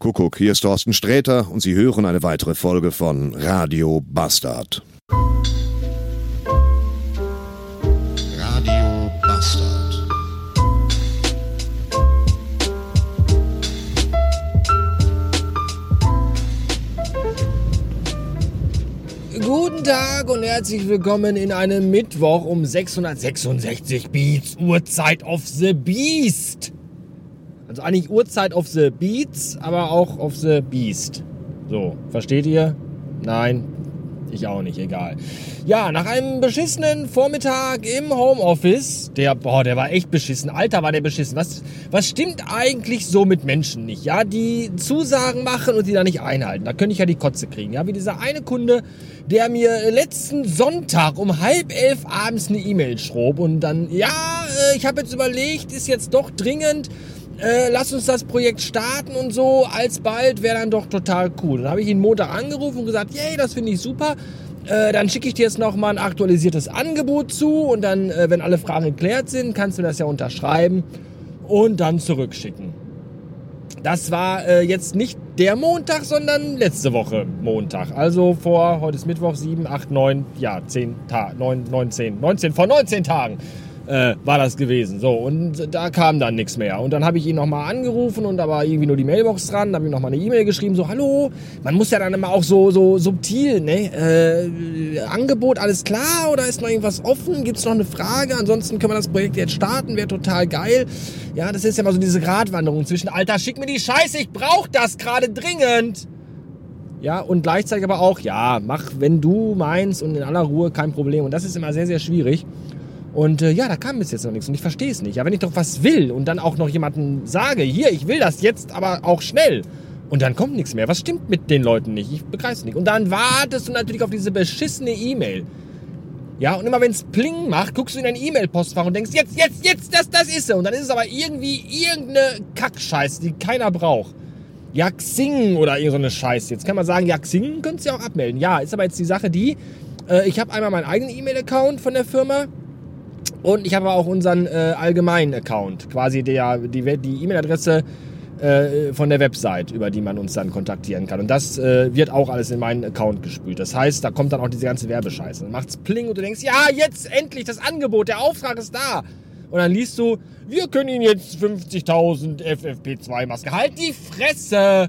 Kuckuck, hier ist Thorsten Sträter und Sie hören eine weitere Folge von Radio Bastard. Radio Bastard. Guten Tag und herzlich willkommen in einem Mittwoch um 666 Beats, Uhrzeit of the Beast. Also eigentlich Uhrzeit of the Beats, aber auch of the Beast. So, versteht ihr? Nein, ich auch nicht, egal. Ja, nach einem beschissenen Vormittag im Homeoffice, der, boah, der war echt beschissen. Alter, war der beschissen. Was, was stimmt eigentlich so mit Menschen nicht? Ja, die Zusagen machen und die da nicht einhalten. Da könnte ich ja die Kotze kriegen. Ja, wie dieser eine Kunde, der mir letzten Sonntag um halb elf abends eine E-Mail schrob und dann, ja, äh, ich habe jetzt überlegt, ist jetzt doch dringend äh, lass uns das Projekt starten und so, alsbald wäre dann doch total cool. Dann habe ich ihn Montag angerufen und gesagt, yay, das finde ich super. Äh, dann schicke ich dir jetzt nochmal ein aktualisiertes Angebot zu und dann, äh, wenn alle Fragen geklärt sind, kannst du das ja unterschreiben und dann zurückschicken. Das war äh, jetzt nicht der Montag, sondern letzte Woche Montag. Also vor, heute ist Mittwoch, 7, 8, 9, ja, 10 Tage, 9, 19, 19, vor 19 Tagen äh, war das gewesen. So, und da kam dann nichts mehr. Und dann habe ich ihn nochmal angerufen und da war irgendwie nur die Mailbox dran. Da habe ich nochmal eine E-Mail geschrieben, so, hallo, man muss ja dann immer auch so, so subtil, ne? Äh, Angebot, alles klar oder ist noch irgendwas offen? Gibt es noch eine Frage? Ansonsten können wir das Projekt jetzt starten, wäre total geil. Ja, das ist ja mal so diese Gratwanderung zwischen, Alter, schick mir die Scheiße, ich brauch das gerade dringend. Ja, und gleichzeitig aber auch, ja, mach, wenn du meinst und in aller Ruhe, kein Problem. Und das ist immer sehr, sehr schwierig. Und äh, ja, da kam bis jetzt noch nichts und ich verstehe es nicht. Ja, wenn ich doch was will und dann auch noch jemanden sage, hier, ich will das jetzt, aber auch schnell. Und dann kommt nichts mehr. Was stimmt mit den Leuten nicht? Ich begreife es nicht. Und dann wartest du natürlich auf diese beschissene E-Mail. Ja, und immer wenn es Pling macht, guckst du in dein E-Mail-Postfach und denkst, jetzt, jetzt, jetzt, das, das ist sie. Und dann ist es aber irgendwie irgendeine Kackscheiße, die keiner braucht. Ja, Xing oder irgendeine Scheiße. Jetzt kann man sagen, ja, Xing könntest du ja auch abmelden. Ja, ist aber jetzt die Sache die, äh, ich habe einmal meinen eigenen E-Mail-Account von der Firma und ich habe auch unseren äh, allgemeinen Account, quasi der, die E-Mail-Adresse äh, von der Website, über die man uns dann kontaktieren kann. Und das äh, wird auch alles in meinen Account gespült. Das heißt, da kommt dann auch diese ganze Werbescheiße. Dann macht's Pling und du denkst, ja, jetzt endlich das Angebot, der Auftrag ist da. Und dann liest du, wir können Ihnen jetzt 50.000 FFP2-Masken. Halt die Fresse!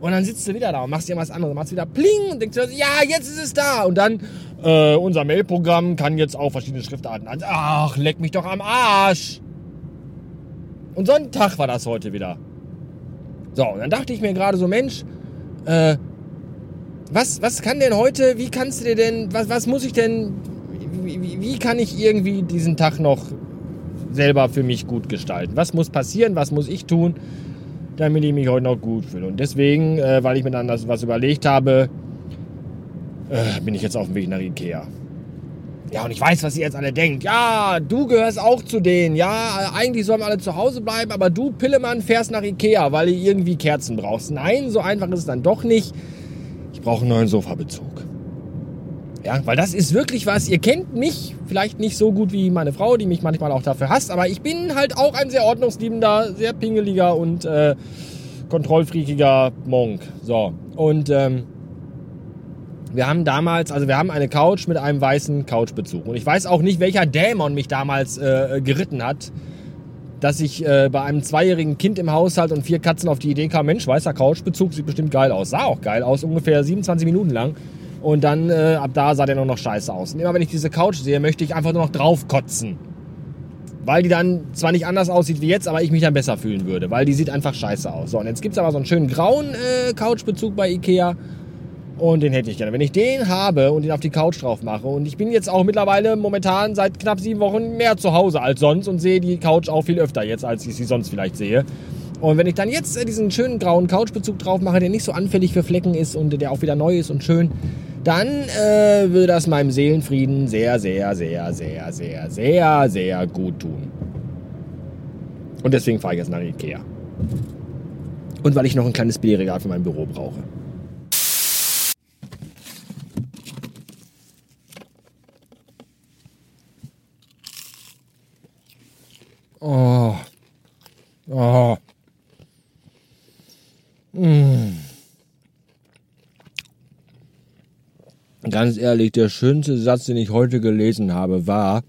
Und dann sitzt du wieder da und machst dir was anderes. Machst wieder Pling und denkst ja, jetzt ist es da. Und dann, äh, unser Mailprogramm kann jetzt auch verschiedene Schriftarten an. Ach, leck mich doch am Arsch. Und so ein Tag war das heute wieder. So, und dann dachte ich mir gerade so, Mensch, äh, was, was kann denn heute, wie kannst du dir denn, was, was muss ich denn, wie, wie kann ich irgendwie diesen Tag noch selber für mich gut gestalten? Was muss passieren? Was muss ich tun? Damit ich mich heute noch gut fühle. Und deswegen, äh, weil ich mir dann das was überlegt habe, äh, bin ich jetzt auf dem Weg nach Ikea. Ja, und ich weiß, was ihr jetzt alle denkt. Ja, du gehörst auch zu denen. Ja, eigentlich sollen alle zu Hause bleiben, aber du, Pillemann, fährst nach Ikea, weil du irgendwie Kerzen brauchst. Nein, so einfach ist es dann doch nicht. Ich brauche einen neuen Sofabezug. Ja, weil das ist wirklich was. Ihr kennt mich vielleicht nicht so gut wie meine Frau, die mich manchmal auch dafür hasst, aber ich bin halt auch ein sehr ordnungsliebender, sehr pingeliger und äh, kontrollfreakiger Monk. So, und ähm, wir haben damals, also wir haben eine Couch mit einem weißen Couchbezug. Und ich weiß auch nicht, welcher Dämon mich damals äh, geritten hat, dass ich äh, bei einem zweijährigen Kind im Haushalt und vier Katzen auf die Idee kam, Mensch, weißer Couchbezug sieht bestimmt geil aus. Sah auch geil aus, ungefähr 27 Minuten lang. Und dann, äh, ab da sah der nur noch scheiße aus. Und immer wenn ich diese Couch sehe, möchte ich einfach nur noch draufkotzen. Weil die dann zwar nicht anders aussieht wie jetzt, aber ich mich dann besser fühlen würde. Weil die sieht einfach scheiße aus. So, und jetzt gibt es aber so einen schönen grauen äh, Couchbezug bei Ikea. Und den hätte ich gerne. Wenn ich den habe und den auf die Couch drauf mache und ich bin jetzt auch mittlerweile momentan seit knapp sieben Wochen mehr zu Hause als sonst und sehe die Couch auch viel öfter jetzt, als ich sie sonst vielleicht sehe. Und wenn ich dann jetzt äh, diesen schönen grauen Couchbezug drauf mache, der nicht so anfällig für Flecken ist und der auch wieder neu ist und schön, dann äh, würde das meinem Seelenfrieden sehr, sehr, sehr, sehr, sehr, sehr, sehr gut tun. Und deswegen fahre ich jetzt nach Ikea. Und weil ich noch ein kleines Bierregal für mein Büro brauche. Oh. Oh. Ganz ehrlich, der schönste Satz, den ich heute gelesen habe, war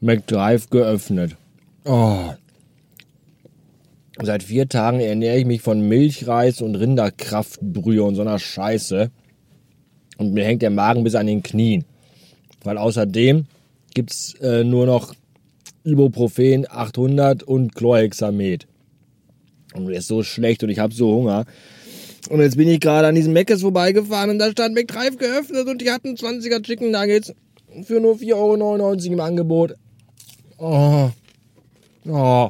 McDrive geöffnet. Oh. Seit vier Tagen ernähre ich mich von Milchreis und Rinderkraftbrühe und so einer Scheiße. Und mir hängt der Magen bis an den Knien. Weil außerdem gibt's äh, nur noch Ibuprofen 800 und Chlorhexamet. Und mir ist so schlecht und ich habe so Hunger. Und jetzt bin ich gerade an diesem Meckes vorbeigefahren und da stand McDrive geöffnet und die hatten 20er Chicken Nuggets für nur 4,99 Euro im Angebot. Oh. Oh.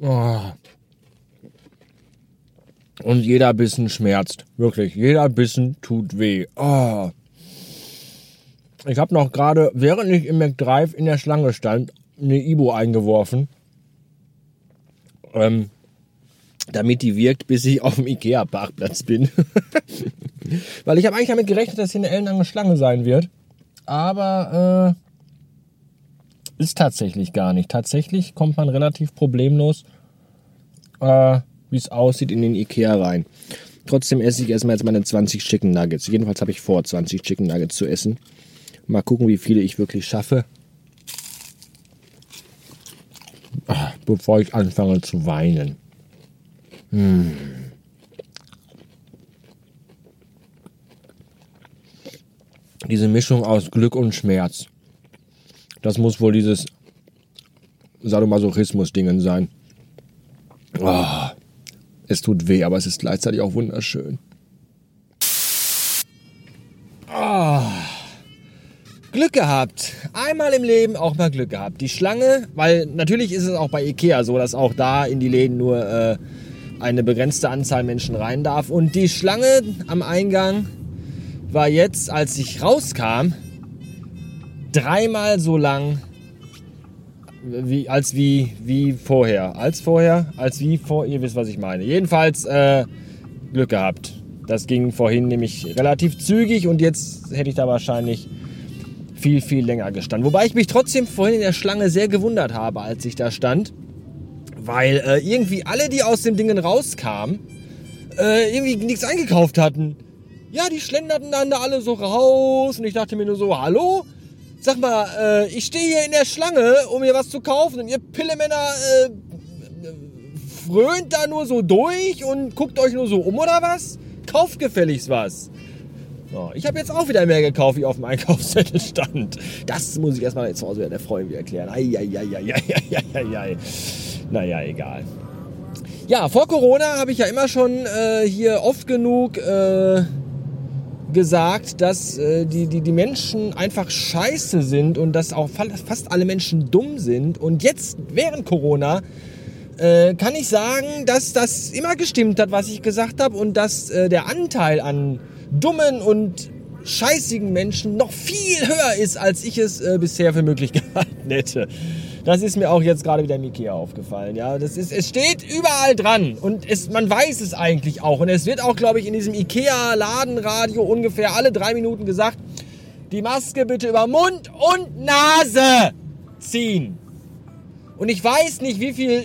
Oh. Und jeder Bissen schmerzt. Wirklich. Jeder Bissen tut weh. Oh. Ich habe noch gerade, während ich im McDrive in der Schlange stand, eine Ibo eingeworfen. Ähm, damit die wirkt, bis ich auf dem Ikea-Parkplatz bin. Weil ich habe eigentlich damit gerechnet, dass hier eine ellenlange Schlange sein wird. Aber äh, ist tatsächlich gar nicht. Tatsächlich kommt man relativ problemlos, äh, wie es aussieht, in den Ikea rein. Trotzdem esse ich erstmal jetzt meine 20 Chicken Nuggets. Jedenfalls habe ich vor, 20 Chicken Nuggets zu essen. Mal gucken, wie viele ich wirklich schaffe. Ach, bevor ich anfange zu weinen. Hm. Diese Mischung aus Glück und Schmerz. Das muss wohl dieses Sadomasochismus-Dingen sein. Oh, es tut weh, aber es ist gleichzeitig auch wunderschön. Oh. Glück gehabt. Einmal im Leben auch mal Glück gehabt. Die Schlange, weil natürlich ist es auch bei Ikea so, dass auch da in die Läden nur äh, eine begrenzte Anzahl Menschen rein darf. Und die Schlange am Eingang war jetzt, als ich rauskam, dreimal so lang wie, als wie, wie vorher. Als vorher, als wie vor, ihr wisst, was ich meine. Jedenfalls äh, Glück gehabt. Das ging vorhin nämlich relativ zügig und jetzt hätte ich da wahrscheinlich viel, viel länger gestanden. Wobei ich mich trotzdem vorhin in der Schlange sehr gewundert habe, als ich da stand. Weil äh, irgendwie alle, die aus den Dingen rauskamen, äh, irgendwie nichts eingekauft hatten. Ja, die schlenderten dann da alle so raus und ich dachte mir nur so, hallo? Sag mal, äh, ich stehe hier in der Schlange, um mir was zu kaufen und ihr Pillemänner äh, frönt da nur so durch und guckt euch nur so um oder was? Kauft gefälligst was. So, ich habe jetzt auch wieder mehr gekauft, wie auf dem Einkaufszettel stand. Das muss ich erstmal zu Hause der Freundin erklären. Eieieiei. Naja, egal. Ja, vor Corona habe ich ja immer schon äh, hier oft genug äh, gesagt, dass äh, die, die, die Menschen einfach scheiße sind und dass auch fast alle Menschen dumm sind. Und jetzt, während Corona, äh, kann ich sagen, dass das immer gestimmt hat, was ich gesagt habe und dass äh, der Anteil an dummen und scheißigen Menschen noch viel höher ist, als ich es äh, bisher für möglich gehalten hätte. Das ist mir auch jetzt gerade wieder im Ikea aufgefallen. Ja, das ist, es steht überall dran und es, man weiß es eigentlich auch. Und es wird auch, glaube ich, in diesem Ikea-Ladenradio ungefähr alle drei Minuten gesagt, die Maske bitte über Mund und Nase ziehen. Und ich weiß nicht, wie viel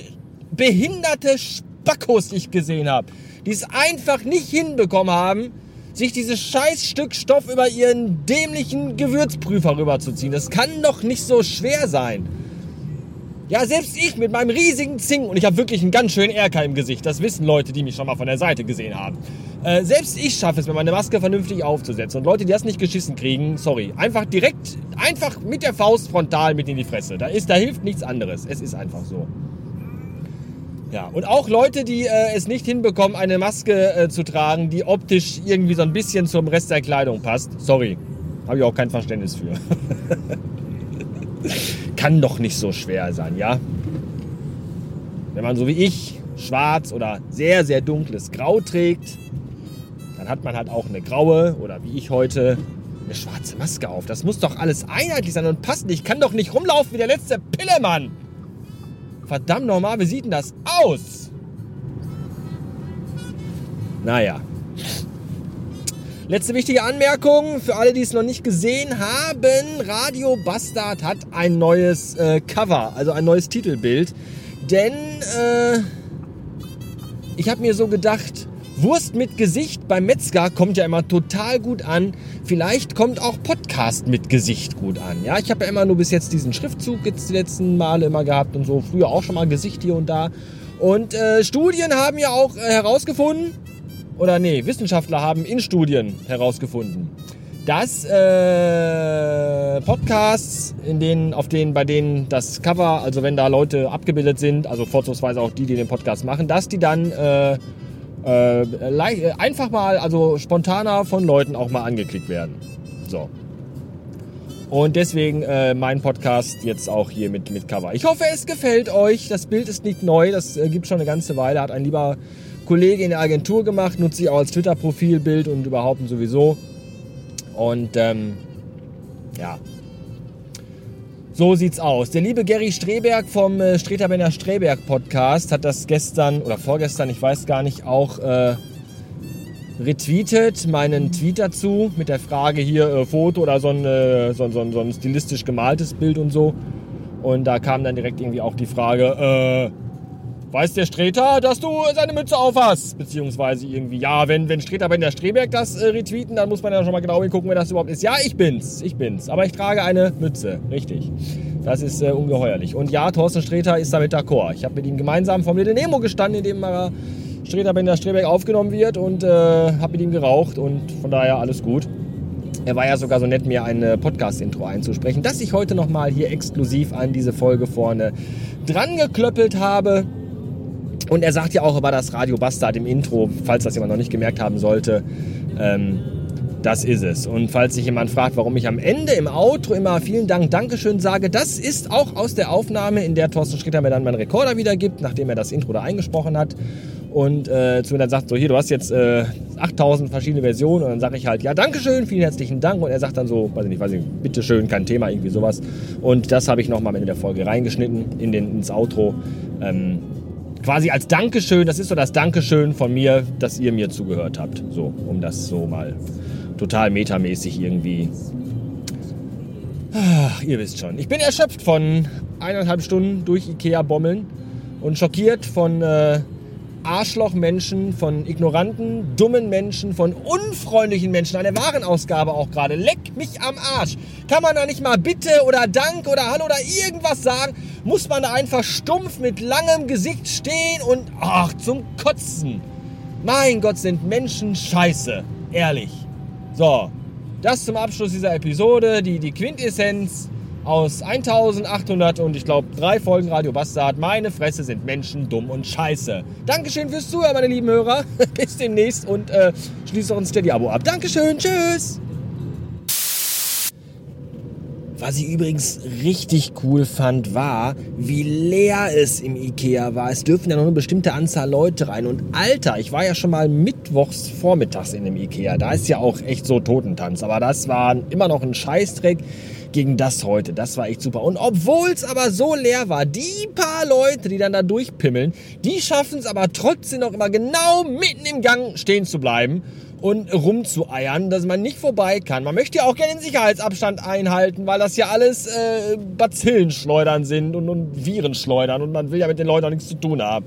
behinderte Spackos ich gesehen habe, die es einfach nicht hinbekommen haben, sich dieses scheiß Stück Stoff über ihren dämlichen Gewürzprüfer rüberzuziehen. Das kann doch nicht so schwer sein. Ja, selbst ich mit meinem riesigen Zing, und ich habe wirklich einen ganz schönen Erker im Gesicht, das wissen Leute, die mich schon mal von der Seite gesehen haben. Äh, selbst ich schaffe es, mir meine Maske vernünftig aufzusetzen. Und Leute, die das nicht geschissen kriegen, sorry, einfach direkt, einfach mit der Faust frontal mit in die Fresse. Da, ist, da hilft nichts anderes. Es ist einfach so. Ja, und auch Leute, die äh, es nicht hinbekommen, eine Maske äh, zu tragen, die optisch irgendwie so ein bisschen zum Rest der Kleidung passt. Sorry, habe ich auch kein Verständnis für. Kann doch nicht so schwer sein, ja? Wenn man so wie ich schwarz oder sehr, sehr dunkles Grau trägt, dann hat man halt auch eine graue oder wie ich heute eine schwarze Maske auf. Das muss doch alles einheitlich sein und passen. Ich kann doch nicht rumlaufen wie der letzte Pillemann. Verdammt nochmal, wie sieht denn das aus? Naja. Letzte wichtige Anmerkung für alle, die es noch nicht gesehen haben. Radio Bastard hat ein neues äh, Cover, also ein neues Titelbild. Denn äh, ich habe mir so gedacht, Wurst mit Gesicht beim Metzger kommt ja immer total gut an. Vielleicht kommt auch Podcast mit Gesicht gut an. Ja, ich habe ja immer nur bis jetzt diesen Schriftzug jetzt die letzten Male immer gehabt und so. Früher auch schon mal Gesicht hier und da. Und äh, Studien haben ja auch äh, herausgefunden, oder nee, Wissenschaftler haben in Studien herausgefunden, dass äh, Podcasts, in denen, auf denen, bei denen das Cover, also wenn da Leute abgebildet sind, also vorzugsweise auch die, die den Podcast machen, dass die dann äh, äh, einfach mal, also spontaner von Leuten auch mal angeklickt werden. So. Und deswegen äh, mein Podcast jetzt auch hier mit, mit Cover. Ich hoffe, es gefällt euch. Das Bild ist nicht neu, das äh, gibt schon eine ganze Weile. Hat ein lieber Kollege in der Agentur gemacht, nutze ich auch als Twitter-Profilbild und überhaupt sowieso. Und ähm, ja, so sieht's aus. Der liebe Gary Streberg vom äh, Streterbenner Streberg Podcast hat das gestern oder vorgestern, ich weiß gar nicht, auch äh, retweetet, meinen Tweet dazu mit der Frage hier äh, Foto oder so ein, äh, so, so, so ein stilistisch gemaltes Bild und so. Und da kam dann direkt irgendwie auch die Frage, äh, weiß der Streter, dass du seine Mütze auf hast? Beziehungsweise irgendwie, ja, wenn, wenn Streter bei der Streberg das äh, retweeten, dann muss man ja schon mal genau hingucken, wer das überhaupt ist. Ja, ich bin's, ich bin's. Aber ich trage eine Mütze, richtig. Das ist äh, ungeheuerlich. Und ja, Thorsten Streter ist damit d'accord. Ich habe mit ihm gemeinsam vom Little Nemo gestanden, in dem äh, Streter bei der Streberg aufgenommen wird und äh, habe mit ihm geraucht und von daher alles gut. Er war ja sogar so nett, mir ein äh, Podcast-Intro einzusprechen, das ich heute nochmal hier exklusiv an diese Folge vorne dran geklöppelt habe. Und er sagt ja auch über das Radio Bastard im Intro, falls das jemand noch nicht gemerkt haben sollte, ähm, das ist es. Und falls sich jemand fragt, warum ich am Ende im Outro immer vielen Dank, Dankeschön sage, das ist auch aus der Aufnahme, in der Thorsten Schritter mir dann meinen Rekorder wiedergibt, nachdem er das Intro da eingesprochen hat. Und äh, zu mir dann sagt so, hier, du hast jetzt äh, 8000 verschiedene Versionen. Und dann sage ich halt, ja, Dankeschön, vielen herzlichen Dank. Und er sagt dann so, weiß ich nicht, weiß ich nicht, bitteschön, kein Thema, irgendwie sowas. Und das habe ich nochmal am Ende der Folge reingeschnitten in den, ins Outro. Ähm, quasi als Dankeschön, das ist so das Dankeschön von mir, dass ihr mir zugehört habt. So, um das so mal total metamäßig irgendwie. Ach, ihr wisst schon. Ich bin erschöpft von eineinhalb Stunden durch Ikea bommeln und schockiert von äh, Arschlochmenschen, von ignoranten, dummen Menschen, von unfreundlichen Menschen. Eine Warenausgabe auch gerade. Leck mich am Arsch. Kann man da nicht mal Bitte oder Dank oder Hallo oder irgendwas sagen? Muss man da einfach stumpf mit langem Gesicht stehen und ach, zum Kotzen. Mein Gott, sind Menschen scheiße. Ehrlich. So, das zum Abschluss dieser Episode. Die, die Quintessenz aus 1800 und ich glaube drei Folgen Radio Bastard. Meine Fresse sind Menschen dumm und scheiße. Dankeschön fürs Zuhören, meine lieben Hörer. Bis demnächst und äh, schließt auch ein Steady-Abo ab. Dankeschön, tschüss. Was ich übrigens richtig cool fand, war, wie leer es im Ikea war. Es dürfen ja noch eine bestimmte Anzahl Leute rein. Und Alter, ich war ja schon mal mittwochs vormittags in dem Ikea. Da ist ja auch echt so Totentanz. Aber das war immer noch ein Scheißdreck gegen das heute. Das war echt super. Und obwohl es aber so leer war, die paar Leute, die dann da durchpimmeln, die schaffen es aber trotzdem noch immer genau mitten im Gang stehen zu bleiben und rumzueiern, dass man nicht vorbei kann. Man möchte ja auch gerne den Sicherheitsabstand einhalten, weil das ja alles äh, Bazillenschleudern sind und, und Virenschleudern und man will ja mit den Leuten auch nichts zu tun haben.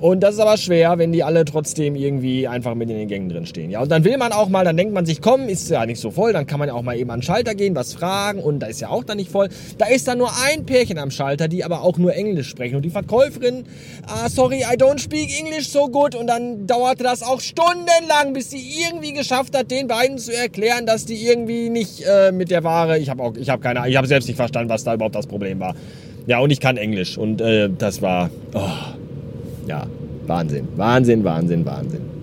Und das ist aber schwer, wenn die alle trotzdem irgendwie einfach mit in den Gängen drin stehen. Ja, und dann will man auch mal, dann denkt man sich, komm, ist ja nicht so voll, dann kann man ja auch mal eben an den Schalter gehen, was fragen und da ist ja auch dann nicht voll. Da ist dann nur ein Pärchen am Schalter, die aber auch nur Englisch sprechen und die Verkäuferin, ah, sorry, I don't speak English so good und dann dauerte das auch stundenlang, bis sie irgendwie geschafft hat, den beiden zu erklären, dass die irgendwie nicht äh, mit der Ware, ich habe auch, ich habe keine, ich habe selbst nicht verstanden, was da überhaupt das Problem war. Ja, und ich kann Englisch und äh, das war, oh, ja, Wahnsinn, Wahnsinn, Wahnsinn, Wahnsinn.